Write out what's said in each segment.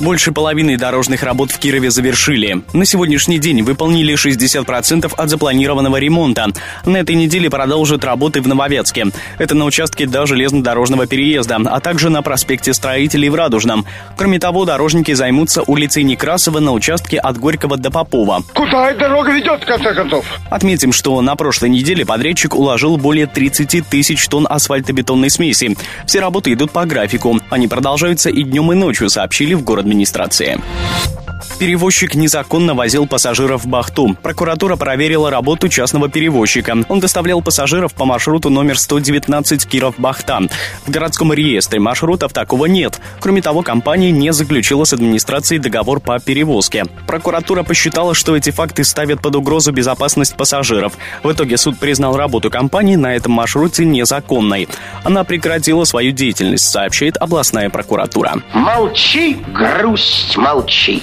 Больше половины дорожных работ в Кирове завершили. На сегодняшний день выполнили 60% от запланированного ремонта. На этой неделе продолжат работы в Нововятске. Это на участке до железнодорожного переезда, а также на проспекте Строителей в Радужном. Кроме того, дорожники займутся улицей Некрасова на участке от Горького до Попова. Куда эта дорога ведет, в конце концов? Отметим, что на прошлой неделе подрядчик уложил более 30 тысяч тонн асфальтобетонной смеси. Все работы идут по графику. Они продолжаются и днем, и ночью, сообщили в город администрации. Перевозчик незаконно возил пассажиров в Бахту. Прокуратура проверила работу частного перевозчика. Он доставлял пассажиров по маршруту номер 119 Киров-Бахта. В городском реестре маршрутов такого нет. Кроме того, компания не заключила с администрацией договор по перевозке. Прокуратура посчитала, что эти факты ставят под угрозу безопасность пассажиров. В итоге суд признал работу компании на этом маршруте незаконной. Она прекратила свою деятельность, сообщает областная прокуратура. Молчи, грусть, молчи.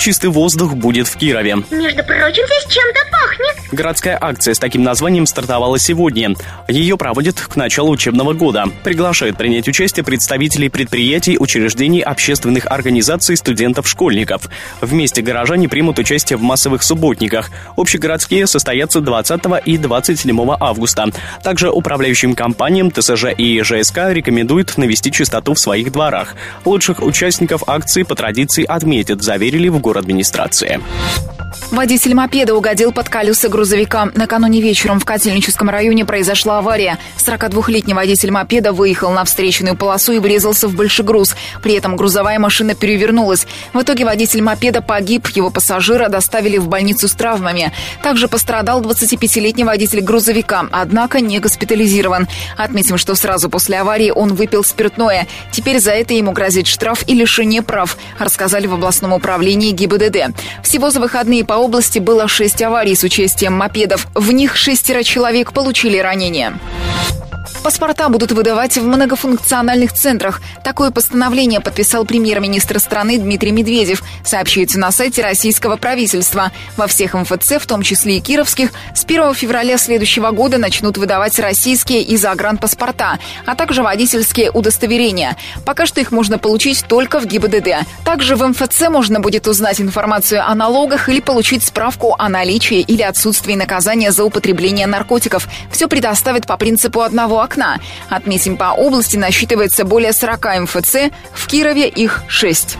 Чистый воздух будет в Кирове. Между прочим, здесь чем-то пахнет. Городская акция с таким названием стартовала сегодня. Ее проводят к началу учебного года. Приглашают принять участие представителей предприятий, учреждений, общественных организаций, студентов-школьников. Вместе горожане примут участие в массовых субботниках. Общегородские состоятся 20 и 27 августа. Также управляющим компаниям ТСЖ и ЖСК рекомендуют навести чистоту в своих дворах. Лучших участников акции по традиции отметят, заверили в администрации. Водитель мопеда угодил под колеса грузовика. Накануне вечером в Котельническом районе произошла авария. 42-летний водитель мопеда выехал на встречную полосу и врезался в большегруз. При этом грузовая машина перевернулась. В итоге водитель мопеда погиб, его пассажира доставили в больницу с травмами. Также пострадал 25-летний водитель грузовика, однако не госпитализирован. Отметим, что сразу после аварии он выпил спиртное. Теперь за это ему грозит штраф и лишение прав, рассказали в областном управлении ГИБДД. Всего за выходные по области было шесть аварий с участием мопедов. В них шестеро человек получили ранения. Паспорта будут выдавать в многофункциональных центрах. Такое постановление подписал премьер-министр страны Дмитрий Медведев, сообщается на сайте российского правительства. Во всех МФЦ, в том числе и кировских, с 1 февраля следующего года начнут выдавать российские и загранпаспорта, а также водительские удостоверения. Пока что их можно получить только в ГИБДД. Также в МФЦ можно будет узнать информацию о налогах или получить справку о наличии или отсутствии наказания за употребление наркотиков. Все предоставят по принципу одного окна. Отметим, по области насчитывается более 40 МФЦ, в Кирове их 6.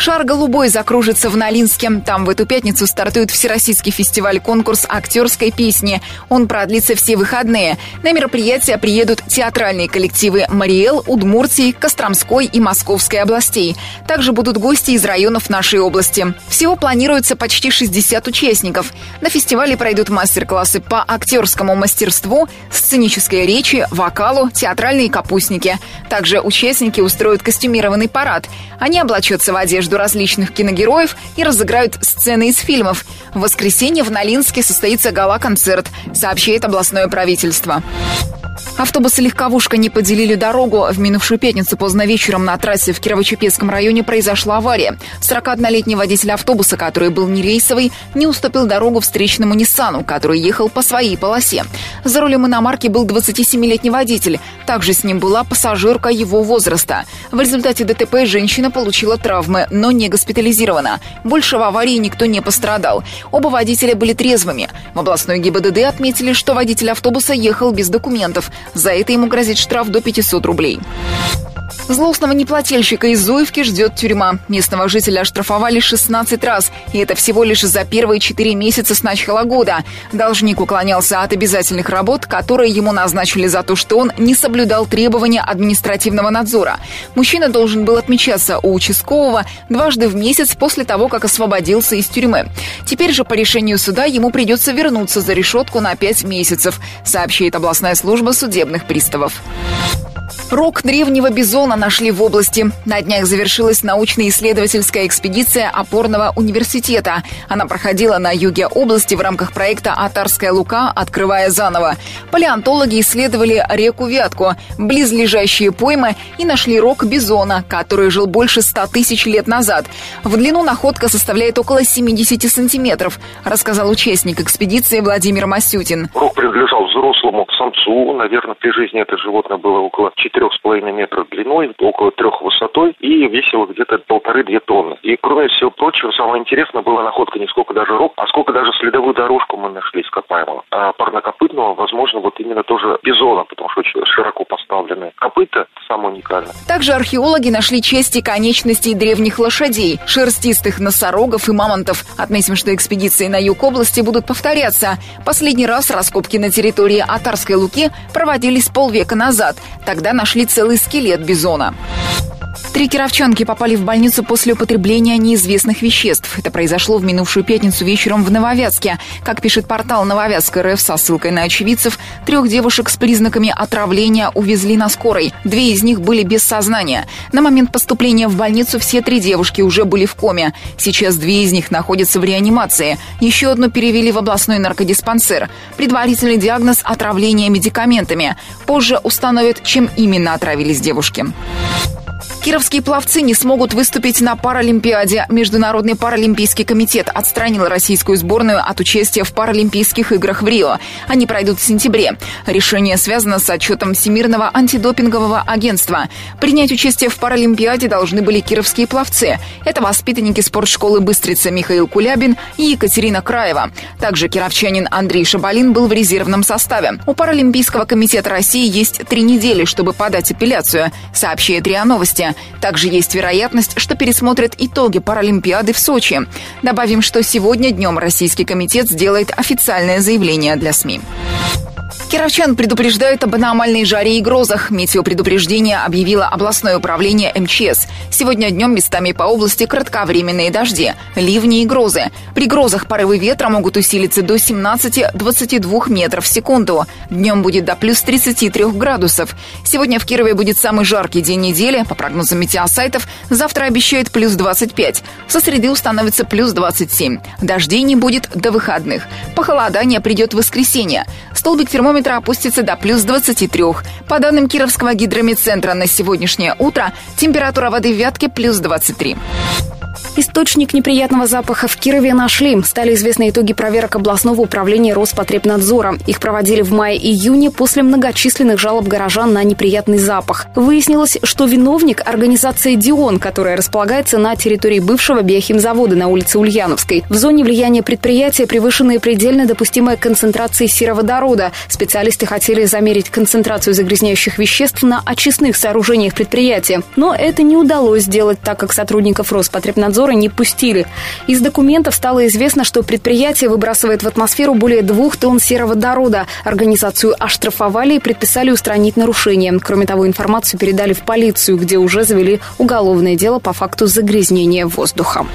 Шар «Голубой» закружится в Налинске. Там в эту пятницу стартует всероссийский фестиваль-конкурс актерской песни. Он продлится все выходные. На мероприятие приедут театральные коллективы Мариэл, Удмуртии, Костромской и Московской областей. Также будут гости из районов нашей области. Всего планируется почти 60 участников. На фестивале пройдут мастер-классы по актерскому мастерству, сценической речи, вокалу, театральные капустники. Также участники устроят костюмированный парад. Они облачатся в одежду одежду различных киногероев и разыграют сцены из фильмов. В воскресенье в Налинске состоится гала-концерт, сообщает областное правительство. Автобус-легковушка не поделили дорогу. В минувшую пятницу поздно вечером на трассе в Кирово-Чепецком районе произошла авария. 41-летний водитель автобуса, который был не рейсовый, не уступил дорогу встречному Ниссану, который ехал по своей полосе. За рулем иномарки был 27-летний водитель. Также с ним была пассажирка его возраста. В результате ДТП женщина получила травмы, но не госпитализирована. Больше в аварии никто не пострадал. Оба водителя были трезвыми. В областной ГИБДД отметили, что водитель автобуса ехал без документов. За это ему грозит штраф до 500 рублей. Злостного неплательщика из Зуевки ждет тюрьма. Местного жителя оштрафовали 16 раз, и это всего лишь за первые 4 месяца с начала года. Должник уклонялся от обязательных работ, которые ему назначили за то, что он не соблюдал требования административного надзора. Мужчина должен был отмечаться у участкового дважды в месяц после того, как освободился из тюрьмы. Теперь же по решению суда ему придется вернуться за решетку на 5 месяцев, сообщает областная служба судебных приставов. Рог древнего бизона нашли в области. На днях завершилась научно-исследовательская экспедиция опорного университета. Она проходила на юге области в рамках проекта «Атарская лука. Открывая заново». Палеонтологи исследовали реку Вятку, близлежащие поймы и нашли рог бизона, который жил больше 100 тысяч лет назад. В длину находка составляет около 70 сантиметров, рассказал участник экспедиции Владимир Масютин. Рог принадлежал взрослому самцу. Наверное, при жизни это животное было около 4,5 метров длиной, около трех высотой и весило где-то полторы-две тонны. И кроме всего прочего, самое интересное было находка не сколько даже рог, а сколько даже следовую дорожку мы нашли ископаемого. А парнокопытного, возможно, вот именно тоже бизона, потому что очень широко поставленные копыта самое уникальное. Также археологи нашли части конечностей древних лошадей, шерстистых носорогов и мамонтов. Отметим, что экспедиции на юг области будут повторяться. Последний раз раскопки на территории Атарской Луки проводились полвека назад. Тогда нашли целый скелет бизона. Три кировчанки попали в больницу после употребления неизвестных веществ. Это произошло в минувшую пятницу вечером в Нововятске. Как пишет портал Нововятск РФ со ссылкой на очевидцев, трех девушек с признаками отравления увезли на скорой. Две из них были без сознания. На момент поступления в больницу все три девушки уже были в коме. Сейчас две из них находятся в реанимации. Еще одну перевели в областной наркодиспансер. Предварительный диагноз – отравление медикаментами. Позже установят, чем именно отравились девушки. Кировские пловцы не смогут выступить на Паралимпиаде. Международный паралимпийский комитет отстранил российскую сборную от участия в Паралимпийских играх в Рио. Они пройдут в сентябре. Решение связано с отчетом Всемирного антидопингового агентства. Принять участие в Паралимпиаде должны были кировские пловцы. Это воспитанники спортшколы «Быстрица» Михаил Кулябин и Екатерина Краева. Также кировчанин Андрей Шабалин был в резервном составе. У Паралимпийского комитета России есть три недели, чтобы подать апелляцию, сообщает РИА Новости. Также есть вероятность, что пересмотрят итоги Паралимпиады в Сочи. Добавим, что сегодня днем Российский комитет сделает официальное заявление для СМИ. Кировчан предупреждают об аномальной жаре и грозах. Метеопредупреждение объявило областное управление МЧС. Сегодня днем местами по области кратковременные дожди, ливни и грозы. При грозах порывы ветра могут усилиться до 17-22 метров в секунду. Днем будет до плюс 33 градусов. Сегодня в Кирове будет самый жаркий день недели. По прогнозам метеосайтов, завтра обещают плюс 25. Со среды установится плюс 27. Дождей не будет до выходных. Похолодание придет в воскресенье. Столбик термометра термометра опустится до плюс 23. По данным Кировского гидромедцентра на сегодняшнее утро температура воды в Вятке плюс 23. Источник неприятного запаха в Кирове нашли. Стали известны итоги проверок областного управления Роспотребнадзора. Их проводили в мае-июне после многочисленных жалоб горожан на неприятный запах. Выяснилось, что виновник – организация «Дион», которая располагается на территории бывшего биохимзавода на улице Ульяновской. В зоне влияния предприятия превышены предельно допустимые концентрации сероводорода. Специалисты хотели замерить концентрацию загрязняющих веществ на очистных сооружениях предприятия. Но это не удалось сделать, так как сотрудников Роспотребнадзора Росгварднадзора не пустили. Из документов стало известно, что предприятие выбрасывает в атмосферу более двух тонн сероводорода. Организацию оштрафовали и предписали устранить нарушение. Кроме того, информацию передали в полицию, где уже завели уголовное дело по факту загрязнения воздуха.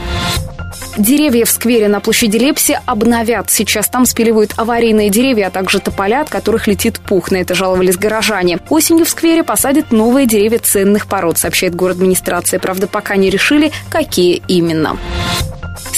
Деревья в сквере на площади Лепси обновят. Сейчас там спиливают аварийные деревья, а также тополя, от которых летит пух. На это жаловались горожане. Осенью в сквере посадят новые деревья ценных пород, сообщает город администрация. Правда, пока не решили, какие именно.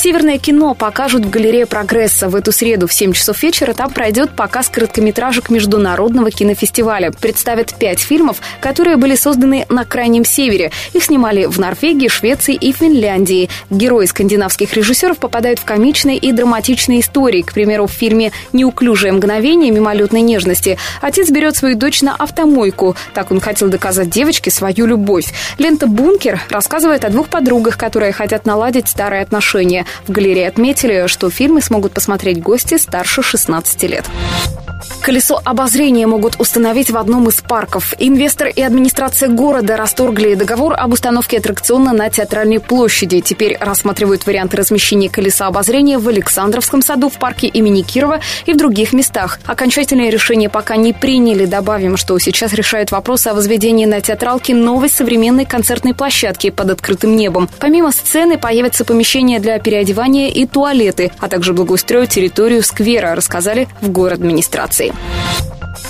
Северное кино покажут в галерее «Прогресса». В эту среду в 7 часов вечера там пройдет показ короткометражек Международного кинофестиваля. Представят пять фильмов, которые были созданы на Крайнем Севере. Их снимали в Норвегии, Швеции и Финляндии. Герои скандинавских режиссеров попадают в комичные и драматичные истории. К примеру, в фильме «Неуклюжее мгновение мимолетной нежности» отец берет свою дочь на автомойку. Так он хотел доказать девочке свою любовь. Лента «Бункер» рассказывает о двух подругах, которые хотят наладить старые отношения. В галерее отметили, что фильмы смогут посмотреть гости старше 16 лет. Колесо обозрения могут установить в одном из парков. Инвестор и администрация города расторгли договор об установке аттракциона на Театральной площади. Теперь рассматривают варианты размещения колеса обозрения в Александровском саду, в парке имени Кирова и в других местах. Окончательное решение пока не приняли. Добавим, что сейчас решают вопросы о возведении на театралке новой современной концертной площадки под открытым небом. Помимо сцены появятся помещения для переодевания и туалеты, а также благоустроят территорию сквера, рассказали в город администрации.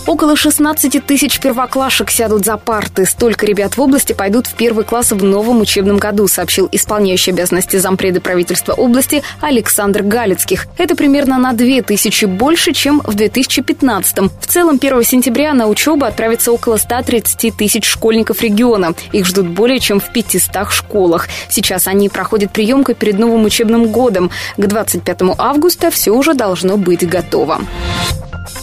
Около 16 тысяч первоклашек сядут за парты. Столько ребят в области пойдут в первый класс в новом учебном году, сообщил исполняющий обязанности зампреда правительства области Александр Галицких. Это примерно на 2 тысячи больше, чем в 2015 -м. В целом, 1 сентября на учебу отправится около 130 тысяч школьников региона. Их ждут более чем в 500 школах. Сейчас они проходят приемку перед новым учебным годом. К 25 августа все уже должно быть готово.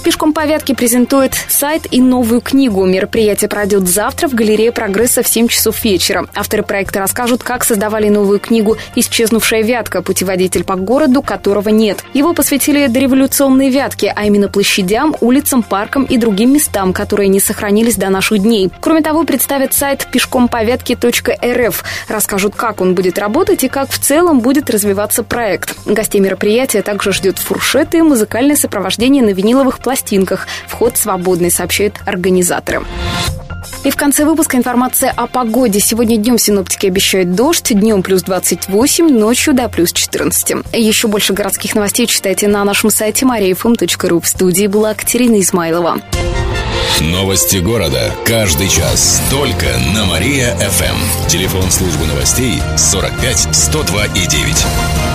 Пешком по Вятке презентует сайт и новую книгу. Мероприятие пройдет завтра в галерее «Прогресса» в 7 часов вечера. Авторы проекта расскажут, как создавали новую книгу «Исчезнувшая Вятка. Путеводитель по городу, которого нет». Его посвятили дореволюционной Вятке, а именно площадям, улицам, паркам и другим местам, которые не сохранились до наших дней. Кроме того, представят сайт пешкомповятки.рф. Расскажут, как он будет работать и как в целом будет развиваться проект. Гостей мероприятия также ждет фуршеты и музыкальное сопровождение на виниловых пластинках пластинках. Вход свободный, сообщают организаторы. И в конце выпуска информация о погоде. Сегодня днем синоптики обещают дождь, днем плюс 28, ночью до плюс 14. Еще больше городских новостей читайте на нашем сайте mariafm.ru. В студии была Катерина Измайлова. Новости города. Каждый час. Только на Мария-ФМ. Телефон службы новостей 45 102 и 9.